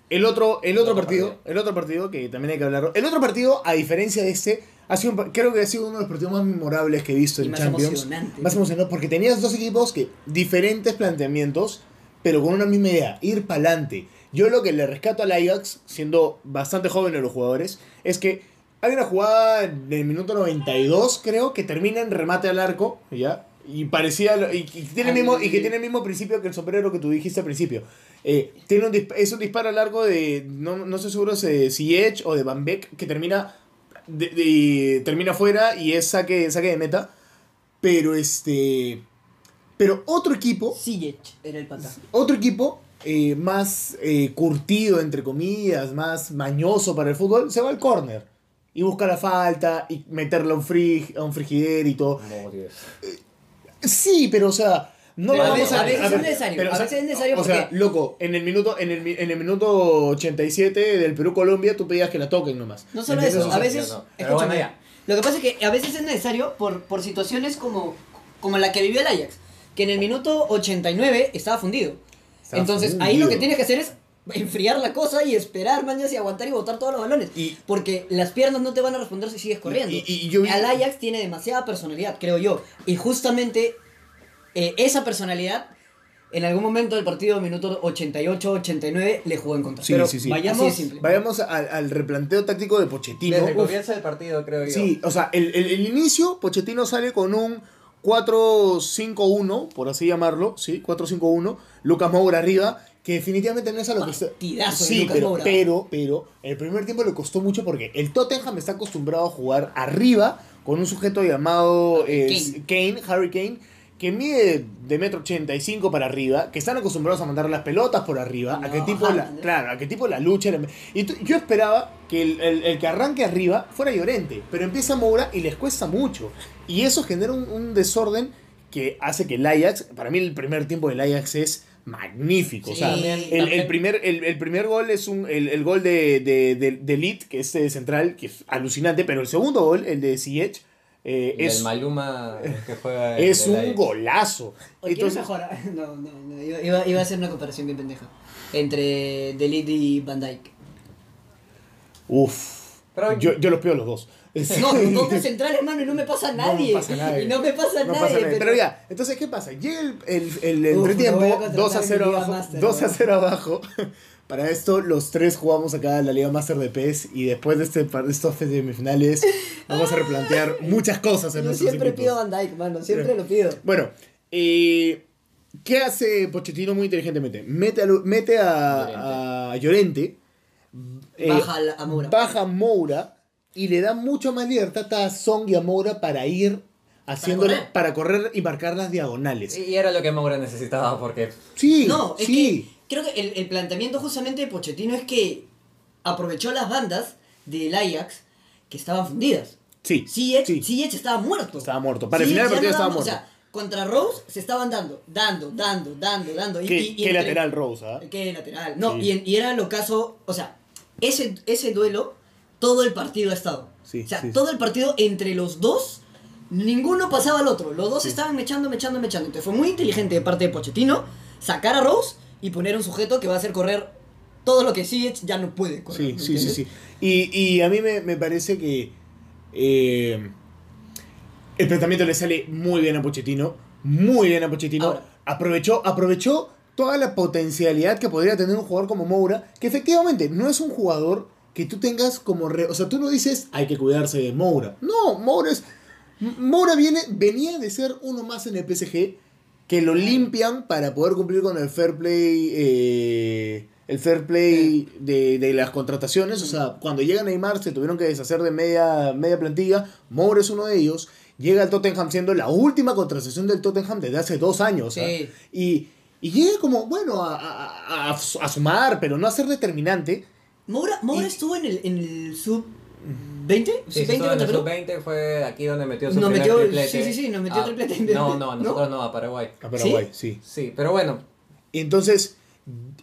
El otro, el otro Otro partido, partido. el otro partido que también hay que hablar. El otro partido, a diferencia de este, ha sido un creo que ha sido uno de los partidos más memorables que he visto Y en más Champions. emocionante. Más emocionante porque tenías dos equipos que diferentes planteamientos, pero con una misma idea, ir para adelante. Yo lo que le rescato al Ajax, siendo bastante jóvenes los jugadores, es que hay una jugada en el minuto 92, creo, que termina en remate al arco, ¿ya? Y parecía, y, y tiene el mismo, y que tiene el mismo principio que el sombrero que tú dijiste al principio. Eh, tiene un es un disparo largo de, no, no estoy seguro si de Ziyech o de Van Beek, que termina, de, de- termina fuera y es saque, saque de meta. Pero este... Pero otro equipo Ziyech era el pata. otro equipo eh, más eh, curtido, entre comillas, más mañoso para el fútbol, se va al córner. Y busca la falta y meterla a un, frig, a un frigider y todo. No, Dios. Sí, pero o sea, no Pero lo a vamos veces- a, a veces ver, es necesario, pero, a o sea, veces es necesario O sea, loco, en el minuto, en el, en el minuto 87 del Perú-Colombia, tú pedías que la toquen nomás. No solo ¿Me eso, a veces. no. Escúchame, bueno, ya. Lo que pasa es que a veces es necesario por, por situaciones como, como la que vivió el Ajax, que en el minuto 89 estaba fundido. Estaba Entonces ahí lo que tienes que hacer es enfriar la cosa y esperar, mañas, y aguantar y botar todos los balones. Y- porque las piernas no te van a responder si sigues corriendo. y- y yo vi- El Ajax tiene demasiada personalidad, creo yo. Y justamente eh, esa personalidad. En algún momento del partido, minuto 88-89, le jugó en contra. Sí, Pero sí, sí. Vayamos, al, al replanteo táctico de Pochettino. Desde el comienzo del partido, creo yo. Sí, o sea, el, el- el inicio, Pochettino sale con un 4-5-1, por así llamarlo, ¿sí? 4-5-1, Lucas Moura arriba, que definitivamente no es a lo que está... Sí, Lucas pero, Moura. pero, pero, el primer tiempo le costó mucho porque el Tottenham está acostumbrado a jugar arriba con un sujeto llamado eh, Kane, Harry Kane, que mide de metro 85 para arriba, que están acostumbrados a mandar las pelotas por arriba, a No, tipo la, claro, a que tipo la lucha. Y yo esperaba que el, el- el que arranque arriba fuera Llorente, pero empieza Moura y les cuesta mucho. Y eso genera un, un desorden que hace que el Ajax, para mí el primer tiempo del Ajax es magnífico. o sea, el, el también. primer, el, el primer gol es un, el, el gol de, de, de, de que es eh, central, que es alucinante, pero el segundo gol, el de Ziyech, eh, es, el Maluma que juega. es en el un golazo. Oye, ¿quién es Entonces, mejor? No, no, no. Iba, iba- iba a hacer una comparación bien pendeja. Entre Delete y Van Dyke. uff, Pero- yo, yo los pido a los dos. No, los dos de centrales, mano, y no me pasa a No me nadie. pasa nadie. Y no me pasa a No nadie. pasa pero... Pero ya, entonces, ¿qué pasa? Llega el, el, el Uf, entretiempo, lo voy a contratar 2 a en 0 mi Liga abajo. Master, 2 a ahora. 0 abajo. Para esto, los tres jugamos acá en la Liga Master de PES y después de, este, par- de estos semifinales vamos a replantear muchas cosas en Yo nuestros siempre equipos. pido Van Dyke, mano. Siempre lo pido. Bueno, eh, ¿qué hace Pochettino muy inteligentemente? Mete a, mete a, a Llorente, eh, Baja a Moura. baja a Moura y le da mucho más libertad a Song y a Moura para ir haciéndole correr. para correr y marcar las diagonales. Y era lo que Moura necesitaba porque Sí, No, es sí. que creo que el, el planteamiento justamente de Pochettino es que aprovechó las bandas del Ajax que estaban fundidas. Sí, Ziyech, sí. Ziyech estaba muerto. Estaba muerto. Para el final del partido estaba muerto. O sea, contra Rose se estaban dando, dando, dando, dando, dando. ¿Qué, y- y qué lateral Rose, ¿ah? Qué lateral. No, Sí. y, y era lo caso, o sea, ese, ese duelo, todo el partido ha estado. Sí, o sea, sí, todo el partido entre los dos, ninguno pasaba al otro. Los dos estaban mechando, mechando, mechando. Entonces fue muy inteligente de parte de Pochettino sacar a Rose y poner un sujeto que va a hacer correr todo lo que Ziyech ya no puede correr. Sí, ¿me sí, sí, sí. Y, y a mí me, me parece que eh, el planteamiento le sale muy bien a Pochettino. Muy bien a Pochettino. Ahora. aprovechó, aprovechó toda la potencialidad que podría tener un jugador como Moura, que efectivamente no es un jugador que tú tengas como... re- o sea, tú no dices hay que cuidarse de Moura. No, Moura es... Moura viene, venía de ser uno más en el PSG que lo limpian para poder cumplir con el fair play eh, el fair play de, de las contrataciones. O sea cuando llega Neymar se tuvieron que deshacer de media, media plantilla. Moura es uno de ellos. Llega al Tottenham siendo la última contratación del Tottenham desde hace dos años Sí. ¿ah? y, y llega como bueno a, a, a- a sumar pero no a ser determinante. Moura, Moura Y- estuvo en el, en el sub 20, Sí, sub 20 sí, estuvo en contra Perú. sub-20 fue aquí donde metió su Nos primer metió- triplete. sí, sí, sí, nos metió Ah, triplete. No, no, a ¿No? nosotros no, a Paraguay. a Paraguay sí. Sí, pero bueno, Y entonces,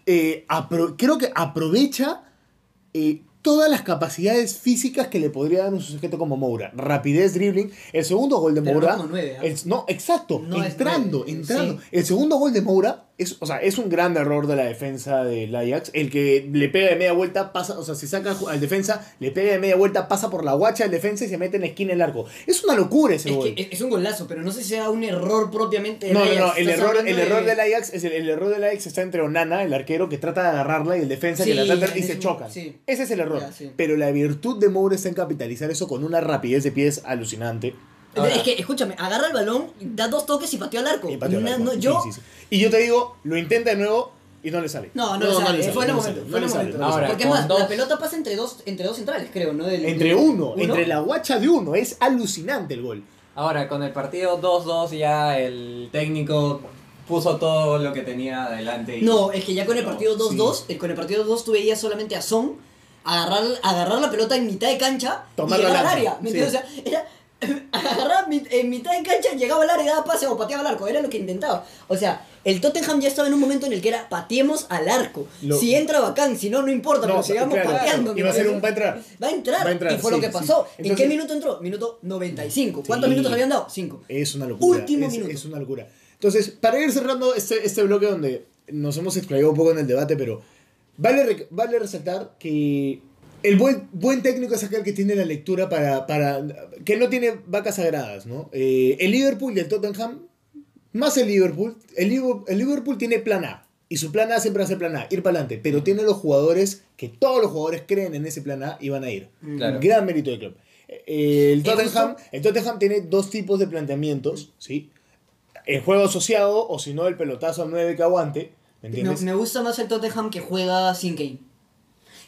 eh, apro- creo que aprovecha eh, todas las capacidades físicas que le podría dar un sujeto como Moura. Rapidez, dribbling. El segundo gol de Pero no Moura. ¿ah? el- no, exacto. No entrando, entrando. sí. El segundo gol de Moura es, o sea, es un gran error de la defensa del Ajax. El que le pega de media vuelta, pasa, o sea, se saca al defensa, le pega de media vuelta, pasa por la guacha del defensa y se mete en la esquina del arco. Es una locura ese Es gol. que es- un golazo, pero no sé si sea un error propiamente del No, no, Ajax. no, el Estás error, el de- error del Ajax es el, el error del Ajax está entre Onana, el arquero que trata de agarrarla y el defensa que la trata y se un- chocan. sí. Ese es el error. Ya, sí. Pero la virtud de Moura está en capitalizar eso con una rapidez de pies alucinante. Ahora- es que, escúchame, agarra el balón, da dos toques y pateó al arco. Y pateó al Una- arco. no, Sí, yo, sí, sí. Y yo te digo, lo intenta de nuevo y no le sale. No, no, le sale, le fue en el no le momento, sale, no el le sale, momento. no le. Porque más, la pelota pasa entre dos, entre dos centrales, creo, ¿no? Del- Entre uno, ¿Uno? entre la guacha de uno, es alucinante el gol. ahora con el partido 2-2 ya el técnico puso todo lo que tenía adelante. Y... No, es que ya con el partido 2-2, eh, con el partido 2 tú veías solamente a Son agarrar, agarrar la pelota en mitad de cancha Tomar y la llegar al área. ¿me sí. O sea, era agarrar mi- en mitad de cancha, llegaba al área y daba pase o pateaba al arco. Era lo que intentaba. O sea, el Tottenham ya estaba en un momento en el que era pateemos al arco. Lo- Si entra bacán, si no, no importa, No, pero sigamos claro, pateando. ¿me iba a ser un- va a entrar. Va a entrar. Va a entrar, y fue sí, lo que sí. pasó. ¿En Entonces- qué minuto entró? Minuto 95. ¿Cuántos Sí. minutos habían dado? 5. Es una locura. Último es, minuto. es una locura. Entonces, para ir cerrando este, este bloque donde nos hemos explayado un poco en el debate, pero vale, vale resaltar que el buen, buen técnico es aquel que tiene la lectura para, para que no tiene vacas sagradas, ¿no? Eh, el Liverpool y el Tottenham, más el Liverpool, el Liverpool, el Liverpool tiene plan A. Y su plan A siempre va a ser plan A, ir para adelante. Pero tiene los jugadores que todos los jugadores creen en ese plan A y van a ir. Claro. Gran mérito del club. Eh, El Es Tottenham, el Tottenham tiene dos tipos de planteamientos, ¿sí? El juego asociado o si no el pelotazo a 9 que aguante, ¿me Me, entiendes? me gusta más el Tottenham que juega sin Kane.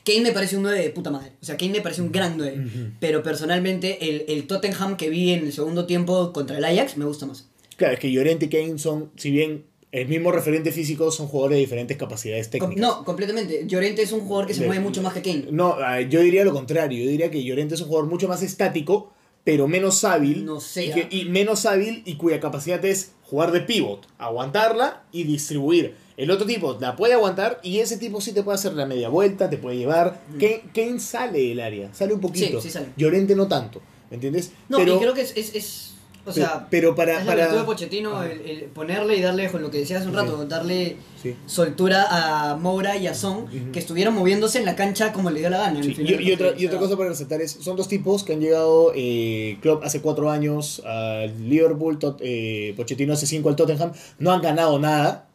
Kane me parece un 9 de puta madre. O sea, Kane me parece un gran 9. Pero personalmente, el, el Tottenham que vi en el segundo tiempo contra el Ajax me gusta más. Claro, es que Llorente y Kane son, si bien el mismo referente físico, son jugadores de diferentes capacidades técnicas. no, completamente. Llorente es un jugador que se De- mueve mucho más que Kane. No, yo diría lo contrario. Yo diría que Llorente es un jugador mucho más estático, pero menos hábil. No sé, Y, que- y menos hábil y cuya capacidad es jugar de pivot, aguantarla y distribuir. El otro tipo la puede aguantar y ese tipo sí te puede hacer la media vuelta, te puede llevar. Kane, Kane sale del área, sale un poquito. Mm. Sí, sí sale. Llorente no tanto, ¿me entiendes? No, pero, y creo que es. es, es- o sea, pero para- es para- la virtud de Pochettino el, el ponerle y darle, con lo que decías hace un Sí. rato, darle Sí. soltura a Moura y a Son, Ujú. que estuvieron moviéndose en la cancha como le dio la gana. en el Sí, final Y, otra, y otra cosa para resaltar es, son dos tipos que han llegado, eh, Klopp hace cuatro años al Liverpool, Tot- eh, Pochettino hace cinco al Tottenham, no han ganado nada,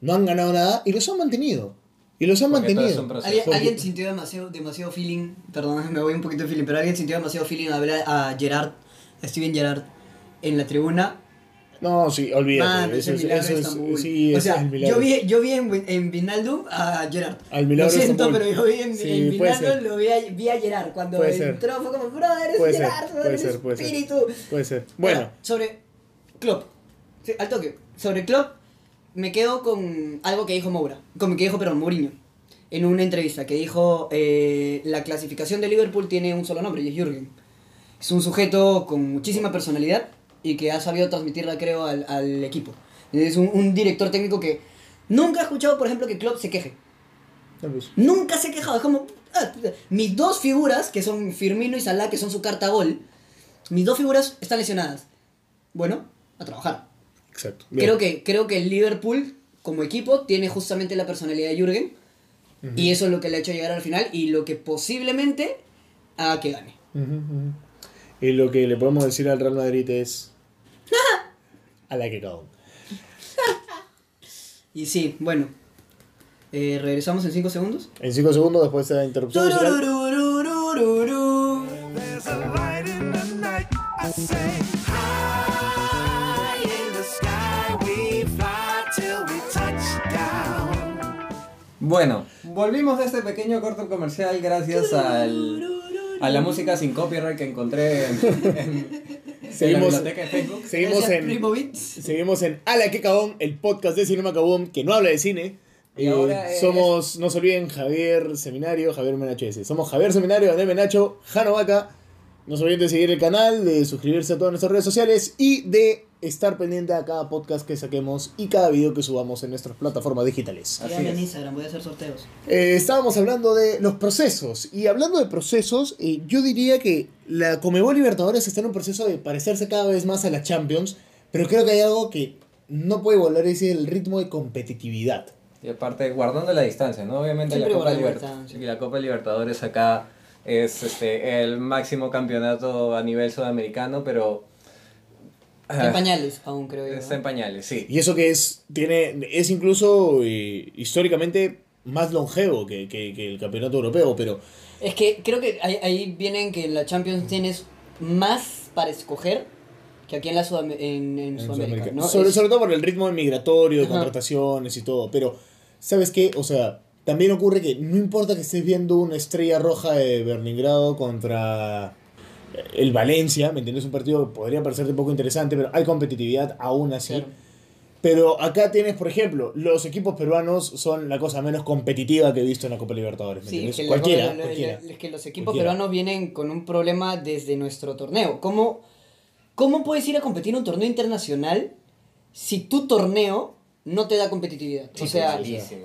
no han ganado nada y los han mantenido. Y los han Porque mantenido. ¿Alguien, sintió demasiado, demasiado feeling, perdón, me voy un poquito de feeling, pero alguien sintió demasiado feeling a ver a Gerard, a Steven Gerrard en la tribuna No, sí, olvídate. Man, eso, es, eso sí, o sea, es el milagro. yo vi, yo vi en, en Vinaldum a Gerard. Al milagro Lo siento, Estambul. pero yo vi en, Sí, en ser. lo vi a, vi a Gerard. Cuando Puede ser. entró fue como, brother, es Gerard, ser, ser. espíritu. Puede ser. Bueno, Ahora, sobre Klopp. Sí, al toque. Sobre Klopp, me quedo con algo que dijo Moura. Con que dijo, perdón, Mourinho. En una entrevista que dijo, eh, la clasificación de Liverpool tiene un solo nombre y es Jürgen. Es un sujeto con muchísima personalidad y que ha sabido transmitirla, creo, al, al equipo. Es un, un director técnico que nunca ha escuchado, por ejemplo, que Klopp se queje. Nunca se ha quejado. Es como. ah, mis dos figuras, que son Firmino y Salah, que son su carta gol, mis dos figuras están lesionadas. Bueno, a trabajar. Exacto. Bien. Creo que, creo que el Liverpool, como equipo, tiene justamente la personalidad de Jürgen. Y eso es lo que le ha hecho llegar al final y lo que posiblemente haga que gane. Y lo que le podemos decir al Real Madrid es. a la que cagón. Y sí, bueno. Eh, Regresamos en 5 segundos. En 5 segundos después de la interrupción. Bueno, volvimos de este pequeño corto comercial gracias al, a la música sin copyright que encontré en, en- en Seguimos- la biblioteca de Facebook. Seguimos en. Seguimos en A la que cagón, el podcast de Cinema Cabón que no habla de cine. Y Eh, ahora es- Somos, no se olviden, Javier Seminario, Javier Menacho S. Somos Javier Seminario, André Menacho, Jano Vaca. No se olviden de seguir el canal, de suscribirse a todas nuestras redes sociales y de estar pendiente a cada podcast que saquemos y cada video que subamos en nuestras plataformas digitales. Así Síganme es. en Instagram, voy a hacer sorteos. Eh, estábamos hablando de los procesos. Y hablando de procesos, eh, yo diría que la Comebol Libertadores está en un proceso de parecerse cada vez más a la Champions. Pero creo que hay algo que no puede volver a decir el ritmo de competitividad. Y aparte, guardando la distancia, ¿no? Obviamente la Copa, Libert- la Copa Libertadores acá es este, el máximo campeonato a nivel sudamericano, pero... Está en pañales aún, creo yo. Está en pañales, sí. Y eso que es, tiene, es incluso eh, históricamente más longevo que, que- que el campeonato europeo. Pero Es que creo que ahí, ahí vienen que en la Champions tienes más para escoger que aquí en, la Sudam- en, en en Sudamérica. Sudamérica- ¿no? sobre, Es- sobre todo por el ritmo migratorio, de Ajá. contrataciones y todo. Pero, ¿sabes qué? O sea, también ocurre que no importa que estés viendo una estrella roja de Berningrado contra el Valencia, ¿me entiendes? Un partido que podría parecerte poco interesante, pero hay competitividad aún así. Claro. Pero acá tienes, por ejemplo, los equipos peruanos son la cosa menos competitiva que he visto en la Copa Libertadores. ¿me Sí, entiendes? que, cualquiera, es que los equipos Cualquiera. peruanos vienen con un problema desde nuestro torneo. ¿Cómo, ¿Cómo puedes ir a competir en un torneo internacional si tu torneo no te da competitividad? Sí, o sea.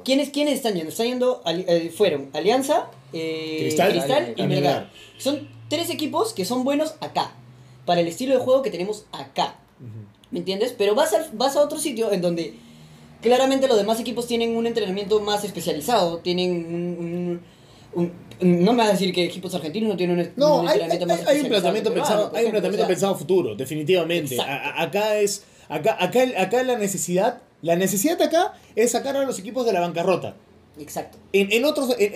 ¿quiénes, ¿quiénes están yendo? Están yendo, eh, fueron Alianza, eh, Cristal, Cristal, y. Melgar. Son tres equipos que son buenos acá, para el estilo de juego que tenemos acá. ¿Me entiendes? Pero vas a, vas a otro sitio en donde claramente los demás equipos tienen un entrenamiento más especializado, tienen un... un- un- no me vas a decir que equipos argentinos no tienen un, No, un hay, hay- entrenamiento más hay- hay un especializado el pensado, hay un planteamiento o sea, pensado futuro, definitivamente. A- acá es, acá, acá, acá la necesidad, la necesidad acá es sacar a los equipos de la bancarrota. Exacto. En, en otros, en-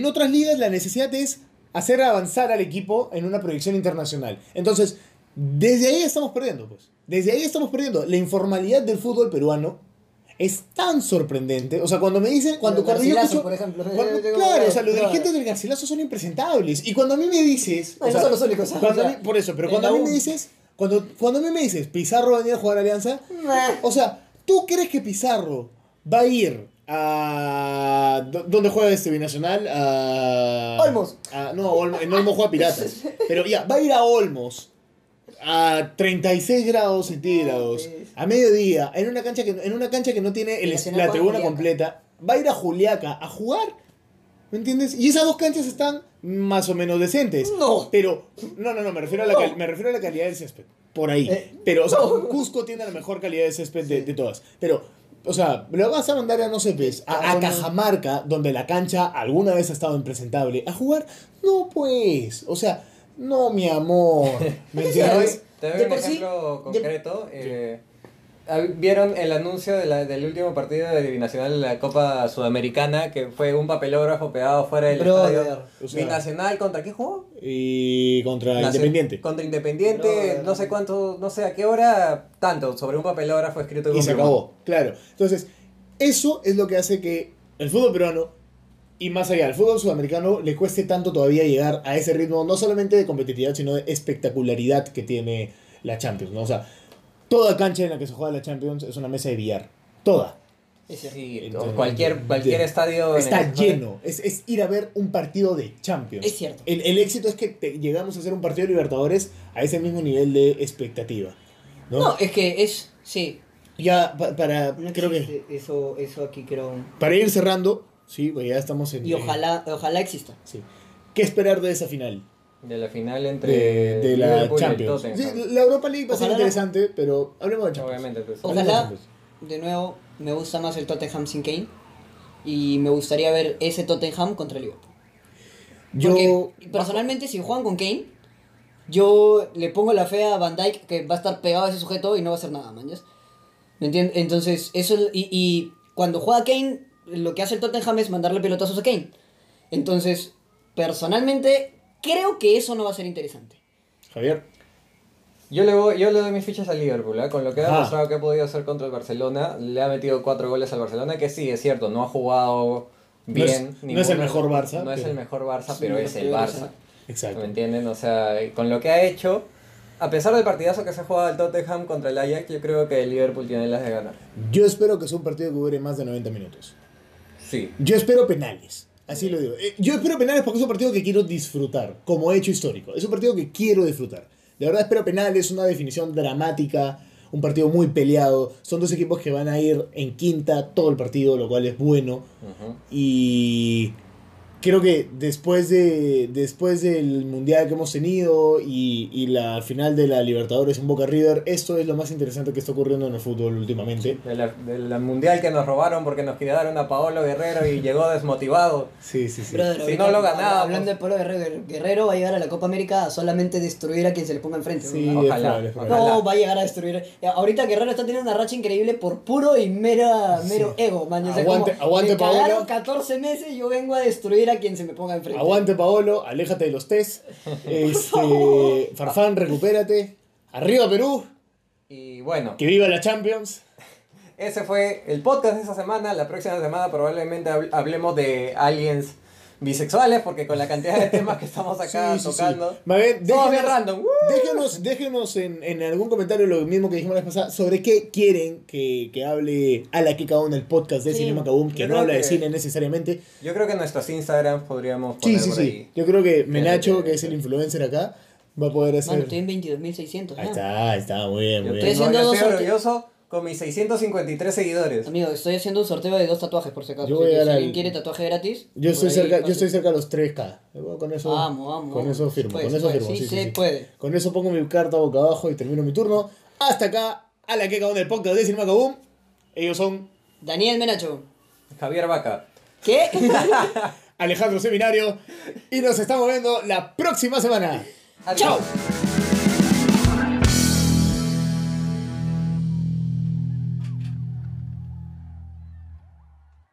en otras ligas la necesidad es hacer avanzar al equipo en una proyección internacional. Entonces, desde ahí estamos perdiendo, pues. Desde ahí estamos perdiendo. La informalidad del fútbol peruano es tan sorprendente. O sea, cuando me dicen, cuando, escucho- por ejemplo. cuando- claro, o sea, los dirigentes del Garcilaso son impresentables. Y cuando a mí me dices... No, o sea, son los únicos, cuando mí- por eso, pero cuando a mí me dices... Cuando, cuando a mí me dices, Pizarro va a venir a jugar a Alianza, Nah. o sea, ¿tú crees que Pizarro va a ir a... ¿dó- ¿Dónde juega este binacional? A... Olmos. a- no, Olmos, en Olmos juega Piratas. Pero ya, va a ir a Olmos a 36 grados centígrados, No, pues. a mediodía, en una cancha que, en una cancha que no tiene el- la juega tribuna completa, va a ir a Juliaca a jugar. ¿Me entiendes? Y esas dos canchas están más o menos decentes. No. Pero, no, no, no, me refiero a la, cal- me refiero a la calidad del césped. Por ahí. Eh, Pero, o sea, Cusco tiene la mejor calidad de césped de, de todas. Pero, o sea, lo vas a mandar a, no sé, pues, a, a uno- Cajamarca, donde la cancha alguna vez ha estado impresentable, a jugar. No, pues. O sea, no, mi amor. ¿Me entiendes? te doy un sí, ejemplo de- concreto. eh, Ah, ¿Vieron el anuncio de la- del último partido de Binacional de la Copa Sudamericana? Que fue un papelógrafo pegado fuera del Brother. estadio. O sea- Binacional contra qué jugó? Y contra Independiente. Contra Independiente, Brother. no sé cuánto, no sé a qué hora, tanto, sobre un papelógrafo escrito Y se acabó, claro. Entonces, eso es lo que hace que el fútbol peruano, y más allá, el fútbol sudamericano, le cueste tanto todavía llegar a ese ritmo, no solamente de competitividad, sino de espectacularidad que tiene la Champions, ¿no? O sea, toda cancha en la que se juega la Champions es una mesa de billar. Toda. Es. Sí, Entonces, cualquier, cualquier de- estadio. Está el- lleno. Es, es ir a ver un partido de Champions. Es cierto. El, el éxito es que te- llegamos a hacer un partido de Libertadores a ese mismo nivel de expectativa. ¿no? No, es que es. Sí. Ya pa- para, No creo que, eso, eso aquí creo. para ir cerrando, sí, pues ya estamos en... Y ojalá, ojalá exista. Sí. ¿Qué esperar de esa final? De la final entre. De, de la Liverpool y el Champions. Tottenham. Sí, la Europa League va a ser interesante, pero hablemos de Champions. Obviamente. pues. Ojalá, Champions. de nuevo, me gusta más el Tottenham sin Kane. Y me gustaría ver ese Tottenham contra el Liverpool. Yo... Porque personalmente, si juegan con Kane, yo le pongo la fe a Van Dyke que va a estar pegado a ese sujeto y no va a hacer nada. ¿ya? ¿Me entiendes? Entonces, eso. es- Y, y cuando juega Kane, lo que hace el Tottenham es mandarle pelotazos a Kane. Entonces, personalmente, creo que eso no va a ser interesante. Javier. Yo le, voy, yo le doy mis fichas al Liverpool, ¿eh? con lo que ha demostrado que ha podido hacer contra el Barcelona. Le ha metido cuatro goles al Barcelona, que sí, es cierto, no ha jugado No es- bien. no es el mejor Barça, No es pero- el mejor Barça, pero es el Barça. Exacto. ¿Me entienden? O sea, con lo que ha hecho, a pesar del partidazo que se ha jugado el Tottenham contra el Ajax, yo creo que el Liverpool tiene las de ganar. Yo espero que sea un partido que dure más de 90 minutos. Sí. Yo espero penales. Así lo digo. Eh, Yo espero penales porque es un partido que quiero disfrutar, como hecho histórico. Es un partido que quiero disfrutar. De verdad espero penales, una definición dramática, un partido muy peleado. Son dos equipos que van a ir en quinta todo el partido, lo cual es bueno. Y creo que después, de, después del mundial que hemos tenido y, y la final de la Libertadores en Boca River, esto es lo más interesante que está ocurriendo en el fútbol últimamente. De la, de la mundial que nos robaron porque nos quedaron a Paolo Guerrero y llegó desmotivado. Sí, sí, sí. Brother, Si no lo ganábamos. Hablando de Polo Guerrero, Guerrero va a llegar a la Copa América a solamente destruir a quien se le ponga enfrente. Sí, Ojalá, es probable. No, va a llegar a destruir. Ahorita Guerrero está teniendo una racha increíble por puro y mera, mero Sí. ego, man. O sea, Aguante- como, aguante, me cagaron Paolo. 14 meses, yo vengo a destruir quien se me ponga enfrente. Aguante Paolo, aléjate de los test. Este, Farfán, recupérate. Arriba Perú, Y bueno, que viva la Champions. ese fue el podcast de esta semana. La próxima semana probablemente habl- hablemos de aliens bisexuales porque con la cantidad de temas que estamos acá Sí, sí, sí. tocando. Más bien, Somos bien déjenos, random. Déjenos, déjenos en, en algún comentario lo mismo que dijimos la vez pasada sobre qué quieren que, que hable a la que cada uno el podcast de Sí, Cinema Kaboom, que yo no habla de cine necesariamente. Yo creo que en nuestros Instagrams podríamos Sí, poner sí, por sí. ahí. Yo creo que Menacho, que- es el influencer acá, va a poder hacer. Mano, estoy en 22.600. Ahí está, ahí está, muy bien, Yo, muy Estoy bien. yo estoy dos sorte- orgulloso con mis 653 seguidores. Amigo, estoy haciendo un sorteo de dos tatuajes por si acaso. Yo así voy que a si alguien al- quiere tatuaje gratis. Yo por estoy, ahí cerca, yo pase. estoy cerca a los 3K. Con eso, Vamos, vamos, con vamos. eso firmo, Puede, con eso puede, firmo. sí, sí, sí, se sí. puede. Con eso pongo mi carta boca abajo y termino mi turno. Hasta acá, a la que del podcast de Cinema Kaboom. Ellos son Daniel Menacho. Javier Vaca. ¿Qué? Alejandro Seminario y nos estamos viendo la próxima semana. Adiós. ¡Chao!